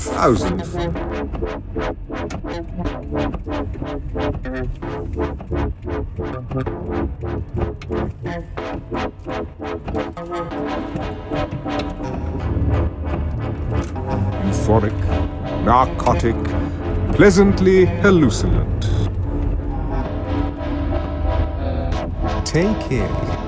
thousands. Euphoric, narcotic, pleasantly hallucinant. Take it.